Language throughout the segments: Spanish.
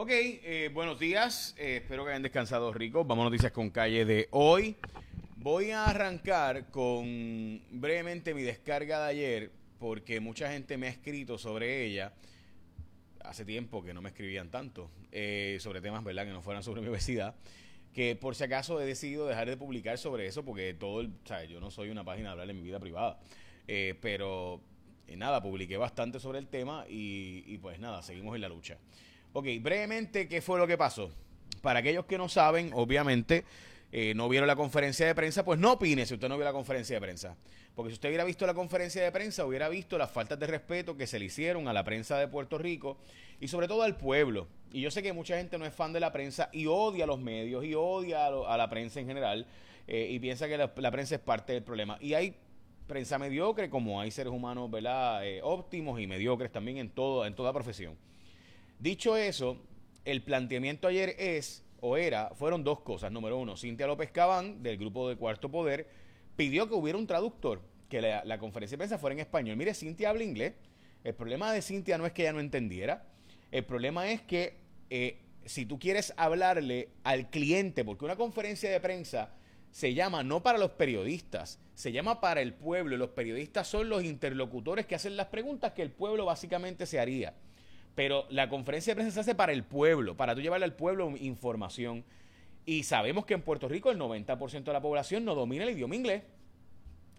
Ok, eh, buenos días. Eh, espero que hayan descansado ricos. Vamos a noticias con calle de hoy. Voy a arrancar con brevemente mi descarga de ayer porque mucha gente me ha escrito sobre ella. Hace tiempo que no me escribían tanto eh, sobre temas, ¿verdad? Que no fueran sobre mi obesidad. Que por si acaso he decidido dejar de publicar sobre eso porque todo el. O sea, yo no soy una página de hablar de mi vida privada. pero nada, publiqué bastante sobre el tema y pues nada, seguimos en la lucha. Ok, brevemente, ¿qué fue lo que pasó? Para aquellos que no saben, obviamente, eh, no vieron la conferencia de prensa, pues no opine si usted no vio la conferencia de prensa. Porque si usted hubiera visto la conferencia de prensa, hubiera visto las faltas de respeto que se le hicieron a la prensa de Puerto Rico y sobre todo al pueblo. Y yo sé que mucha gente no es fan de la prensa y odia a los medios y odia a, la prensa en general eh, y piensa que la, prensa es parte del problema. Y hay prensa mediocre como hay seres humanos ¿verdad? Eh, óptimos y mediocres también en, todo, en toda profesión. Dicho eso, el planteamiento ayer es, o era, fueron dos cosas. Número uno, Cintia López Cabán, del grupo de Cuarto Poder, pidió que hubiera un traductor, que la, conferencia de prensa fuera en español. Mire, Cintia habla inglés. El problema de Cintia no es que ella no entendiera. El problema es que eh, si tú quieres hablarle al cliente, porque una conferencia de prensa se llama no para los periodistas, se llama para el pueblo. Los periodistas son los interlocutores que hacen las preguntas que el pueblo básicamente se haría. Pero la conferencia de prensa se hace para el pueblo, para tú llevarle al pueblo información. Y sabemos que en Puerto Rico el 90% de la población no domina el idioma inglés.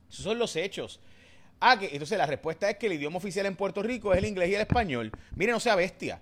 Esos son los hechos. Ah, que entonces la respuesta es que el idioma oficial en Puerto Rico es el inglés y el español. Mire, no sea bestia.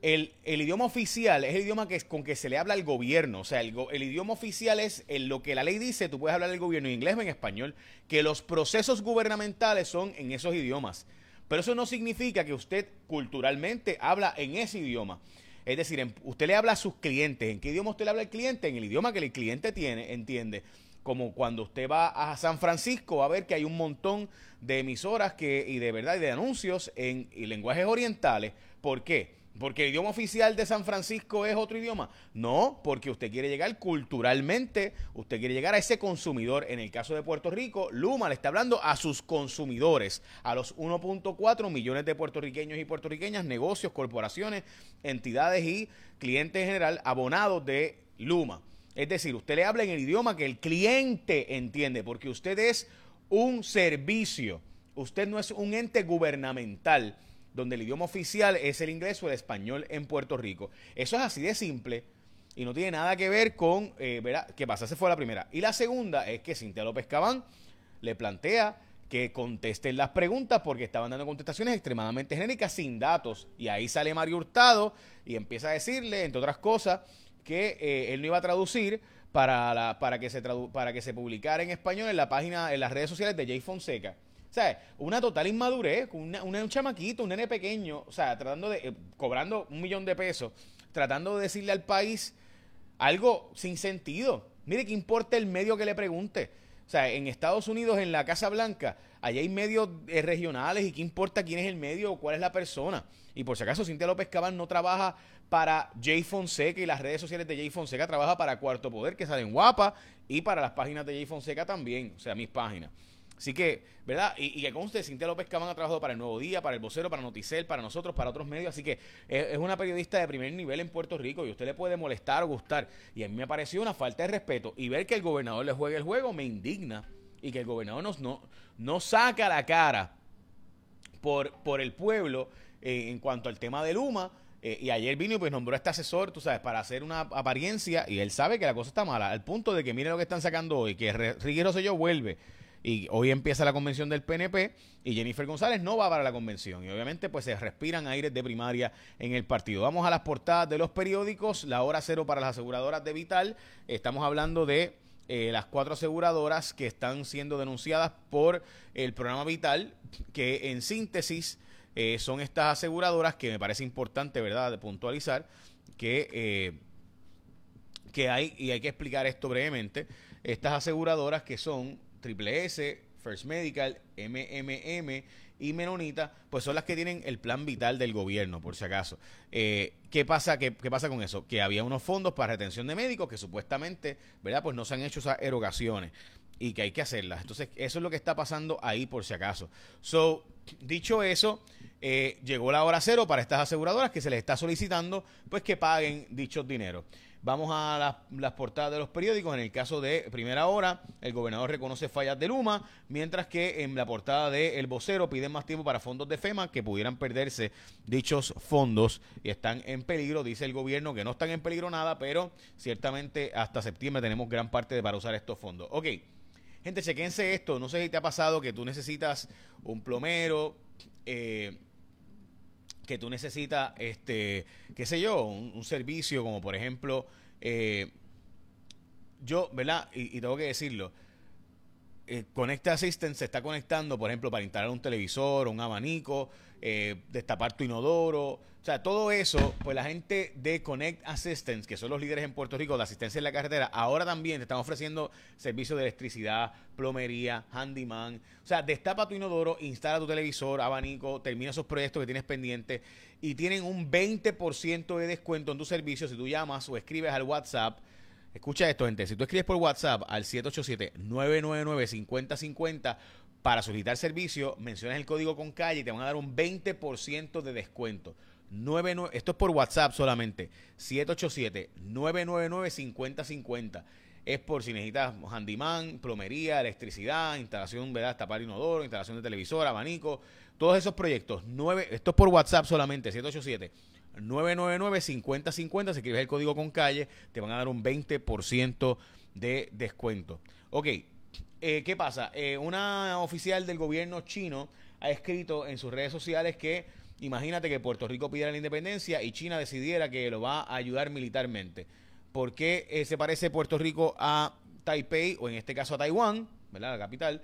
El, idioma oficial es el idioma que, con que se le habla al gobierno. O sea, el, idioma oficial es lo que la ley dice, tú puedes hablar al gobierno en inglés o en español, que los procesos gubernamentales son en esos idiomas. Pero eso no significa que usted culturalmente habla en ese idioma. Es decir, usted le habla a sus clientes. ¿En qué idioma usted le habla al cliente? En el idioma que el cliente tiene, entiende. Como cuando usted va a San Francisco va a ver que hay un montón de emisoras que, y de verdad y de anuncios en lenguajes orientales. ¿Por qué? ¿Porque el idioma oficial de San Francisco es otro idioma? No, porque usted quiere llegar culturalmente, usted quiere llegar a ese consumidor. En el caso de Puerto Rico, Luma le está hablando a sus consumidores, a los 1.4 millones de puertorriqueños y puertorriqueñas, negocios, corporaciones, entidades y clientes en general abonados de Luma. Es decir, usted le habla en el idioma que el cliente entiende, porque usted es un servicio, usted no es un ente gubernamental donde el idioma oficial es el inglés o el español en Puerto Rico. Eso es así de simple y no tiene nada que ver con, eh, ¿verdad? ¿Qué pasa? Esa fue la primera. Y la segunda es que Cintia López Cabán le plantea que contesten las preguntas porque estaban dando contestaciones extremadamente genéricas sin datos. Y ahí sale Mario Hurtado y empieza a decirle, entre otras cosas, que eh, él no iba a traducir para, para, que se para que se publicara en español en la página, en las redes sociales de Jay Fonseca. O sea, una total inmadurez, un chamaquito, un nene pequeño, o sea, tratando de, eh, cobrando un millón de pesos, tratando de decirle al país algo sin sentido. Mire, ¿qué importa el medio que le pregunte? O sea, en Estados Unidos, en la Casa Blanca, allá hay medios eh, regionales y qué importa quién es el medio o cuál es la persona. Y por si acaso, Cintia López Cabal no trabaja para Jay Fonseca y las redes sociales de Jay Fonseca, trabaja para Cuarto Poder, que salen guapas, y para las páginas de Jay Fonseca también, o sea, mis páginas. Así que, ¿verdad? Y, y que conste, Cintia López Cabán ha trabajado para El Nuevo Día, para El Vocero, para Noticel, para nosotros, para otros medios. Así que es, una periodista de primer nivel en Puerto Rico y usted le puede molestar o gustar. Y a mí me pareció una falta de respeto. Y ver que el gobernador le juegue el juego me indigna. Y que el gobernador nos, no, no saca la cara por, por el pueblo eh, en cuanto al tema de Luma. Eh, y ayer vino y pues nombró a este asesor, tú sabes, para hacer una apariencia. Y él sabe que la cosa está mala. Al punto de que mire lo que están sacando hoy, que Ricky Rosselló vuelve y hoy empieza la convención del PNP y Jennifer González no va para la convención y obviamente pues se respiran aires de primaria en el partido. Vamos a las portadas de los periódicos, la hora cero para las aseguradoras de Vital, estamos hablando de eh, las cuatro aseguradoras que están siendo denunciadas por el programa Vital, que en síntesis eh, son estas aseguradoras que me parece importante, ¿verdad?, de puntualizar que, eh, que hay, y hay que explicar esto brevemente, estas aseguradoras que son Triple S, First Medical, MMM y Menonita, pues son las que tienen el plan vital del gobierno, por si acaso. Eh, ¿qué, pasa, qué, pasa con eso? Que había unos fondos para retención de médicos que supuestamente, ¿verdad? Pues no se han hecho esas erogaciones. y que hay que hacerlas. Entonces, eso es lo que está pasando ahí por si acaso. So, dicho eso, eh, llegó la hora cero para estas aseguradoras que se les está solicitando pues que paguen dichos dineros. Vamos a las, portadas de los periódicos. En el caso de Primera Hora, el gobernador reconoce fallas de Luma, mientras que en la portada de El Vocero piden más tiempo para fondos de FEMA que pudieran perderse dichos fondos y están en peligro. Dice el gobierno que no están en peligro nada, pero ciertamente hasta septiembre tenemos gran parte para usar estos fondos. Ok, gente, chequense esto. No sé si te ha pasado que tú necesitas un plomero. Eh, que tú necesitas, este, qué sé yo, un, servicio como por ejemplo, eh, yo, ¿verdad? Y, tengo que decirlo, eh, Connect Assistant se está conectando, por ejemplo, para instalar un televisor, un abanico, eh, destapar tu inodoro, o sea, todo eso, pues la gente de Connect Assistance, que son los líderes en Puerto Rico de asistencia en la carretera, ahora también te están ofreciendo servicios de electricidad, plomería, handyman. O sea, destapa tu inodoro, instala tu televisor, abanico, termina esos proyectos que tienes pendientes y tienen un 20% de descuento en tu servicio si tú llamas o escribes al WhatsApp. Escucha esto, gente. Si tú escribes por WhatsApp al 787-999-5050 para solicitar servicio, mencionas el código con calle y te van a dar un 20% de descuento esto es por WhatsApp solamente. 787-999-5050. Es por si necesitas handyman, plomería, electricidad, instalación, ¿verdad? Tapar inodoro, instalación de televisor, abanico. Todos esos proyectos. 9, esto es por WhatsApp solamente. 787 999-5050. Si escribes el código con calle, te van a dar un 20% de descuento. Ok, eh, ¿qué pasa? Eh, una oficial del gobierno chino ha escrito en sus redes sociales que Imagínate que Puerto Rico pidiera la independencia y China decidiera que lo va a ayudar militarmente. ¿Por qué eh, se parece Puerto Rico a Taipei o en este caso a Taiwán, ¿verdad? La capital.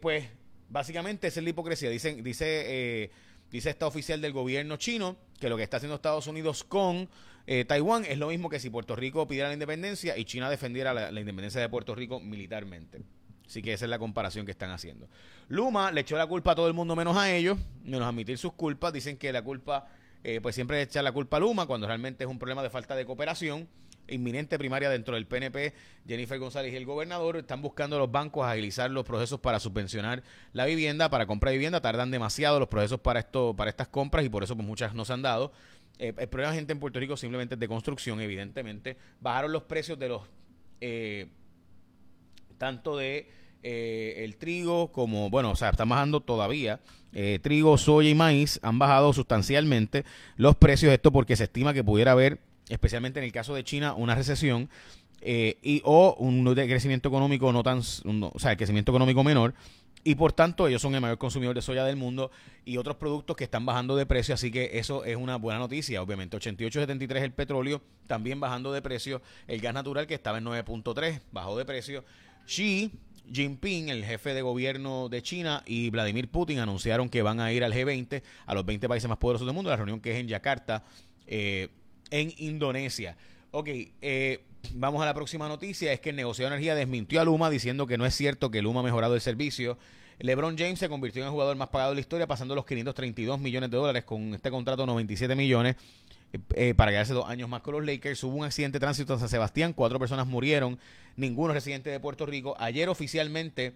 Pues básicamente es la hipocresía. Dicen, dice, dice esta oficial del gobierno chino que lo que está haciendo Estados Unidos con Taiwán es lo mismo que si Puerto Rico pidiera la independencia y China defendiera la independencia de Puerto Rico militarmente. Así que esa es la comparación que están haciendo. Luma le echó la culpa a todo el mundo menos a ellos, menos admitir sus culpas. Dicen que la culpa, eh, pues siempre echa la culpa a Luma cuando realmente es un problema de falta de cooperación inminente primaria dentro del PNP, Jennifer González y el gobernador están buscando los bancos agilizar los procesos para subvencionar la vivienda, para comprar vivienda, tardan demasiado los procesos para esto, para estas compras y por eso pues, muchas no se han dado. Eh, el problema gente en Puerto Rico simplemente es de construcción, evidentemente. Bajaron los precios de los eh, tanto de eh, el trigo como, bueno, o sea, están bajando todavía. Trigo, soya y maíz han bajado sustancialmente los precios. Esto porque se estima que pudiera haber, especialmente en el caso de China, una recesión eh, y o un crecimiento económico no tan, o sea, el crecimiento económico menor. Y por tanto, ellos son el mayor consumidor de soya del mundo y otros productos que están bajando de precio. Así que eso es una buena noticia. Obviamente, 88.73 el petróleo, también bajando de precio. El gas natural, que estaba en 9.3, bajó de precio. Xi Jinping, el jefe de gobierno de China, y Vladimir Putin anunciaron que van a ir al G20, a los 20 países más poderosos del mundo, la reunión que es en Yakarta, eh, en Indonesia. Ok, eh, vamos a la próxima noticia, es que el negocio de energía desmintió a Luma diciendo que no es cierto que Luma ha mejorado el servicio. LeBron James se convirtió en el jugador más pagado de la historia, pasando los 532 millones de dólares con este contrato de 97 millones. Eh, para quedarse dos años más con los Lakers. Hubo un accidente de tránsito en San Sebastián, cuatro personas murieron, ninguno residente de Puerto Rico. Ayer oficialmente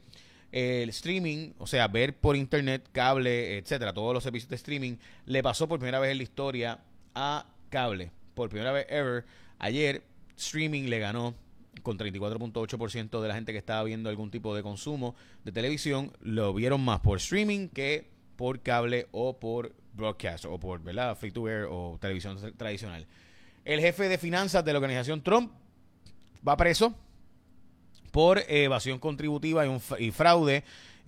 el streaming, o sea, ver por internet, cable, etcétera, todos los servicios de streaming, le pasó por primera vez en la historia a cable. Por primera vez ever. Ayer, streaming le ganó con 34.8% de la gente que estaba viendo algún tipo de consumo de televisión, lo vieron más por streaming que por cable o por broadcast o por ¿verdad? free to air o televisión tradicional. El jefe de finanzas de la organización Trump va preso por evasión contributiva y, un, y fraude,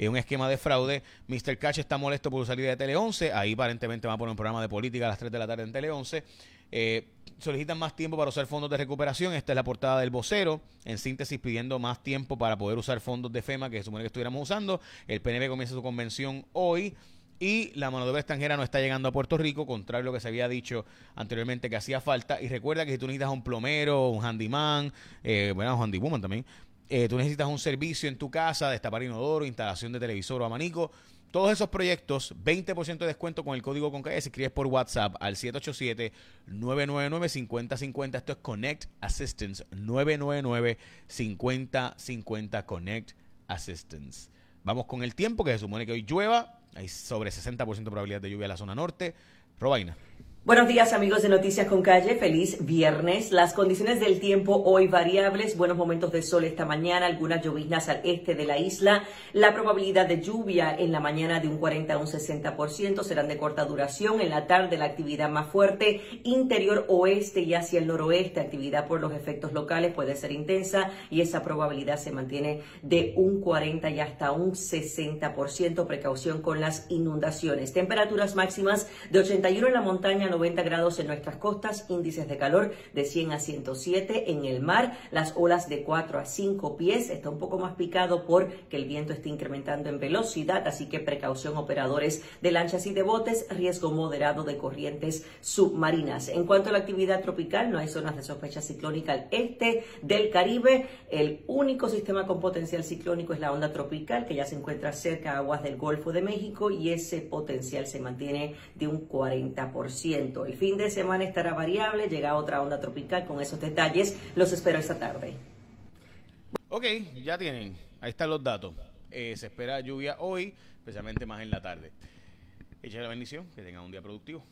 un esquema de fraude. Mr. Cash está molesto por su salida de Tele 11. Ahí aparentemente va a poner un programa de política a las 3 de la tarde en Tele 11. Eh, solicitan más tiempo para usar fondos de recuperación. Esta es la portada del vocero. En síntesis, pidiendo más tiempo para poder usar fondos de FEMA que se supone que estuviéramos usando. El PNB comienza su convención hoy y la mano de obra extranjera no está llegando a Puerto Rico, contrario a lo que se había dicho anteriormente que hacía falta. Y recuerda que si tú necesitas un plomero, un handyman, eh, bueno, un handywoman también, eh, tú necesitas un servicio en tu casa, destapar inodoro, instalación de televisor o abanico, todos esos proyectos, 20% de descuento con el código con si escribes por WhatsApp al 787-999-5050. Esto es Connect Assistance, 999-5050 Connect Assistance. Vamos con el tiempo, que se supone que hoy llueva. Hay sobre 60% de probabilidad de lluvia en la zona norte. Robaina. Buenos días amigos de Noticias con Calle, feliz viernes. Las condiciones del tiempo hoy variables, buenos momentos de sol esta mañana, algunas lloviznas al este de la isla. La probabilidad de lluvia en la mañana de un 40 a un 60% serán de corta duración. En la tarde la actividad más fuerte, interior oeste y hacia el noroeste, actividad por los efectos locales puede ser intensa y esa probabilidad se mantiene de un 40 y hasta un 60%. Precaución con las inundaciones. Temperaturas máximas de 81 en la montaña 90 grados en nuestras costas, índices de calor de 100 a 107 en el mar, las olas de 4 a 5 pies, está un poco más picado porque el viento está incrementando en velocidad, así que precaución operadores de lanchas y de botes, riesgo moderado de corrientes submarinas. En cuanto a la actividad tropical, no hay zonas de sospecha ciclónica al este del Caribe, el único sistema con potencial ciclónico es la onda tropical que ya se encuentra cerca a aguas del Golfo de México y ese potencial se mantiene de un 40%. El fin de semana estará variable, llega otra onda tropical con esos detalles. Los espero esta tarde. Ok, ya tienen. Ahí están los datos. Eh, se espera lluvia hoy, especialmente más en la tarde. Echa la bendición, que tengan un día productivo.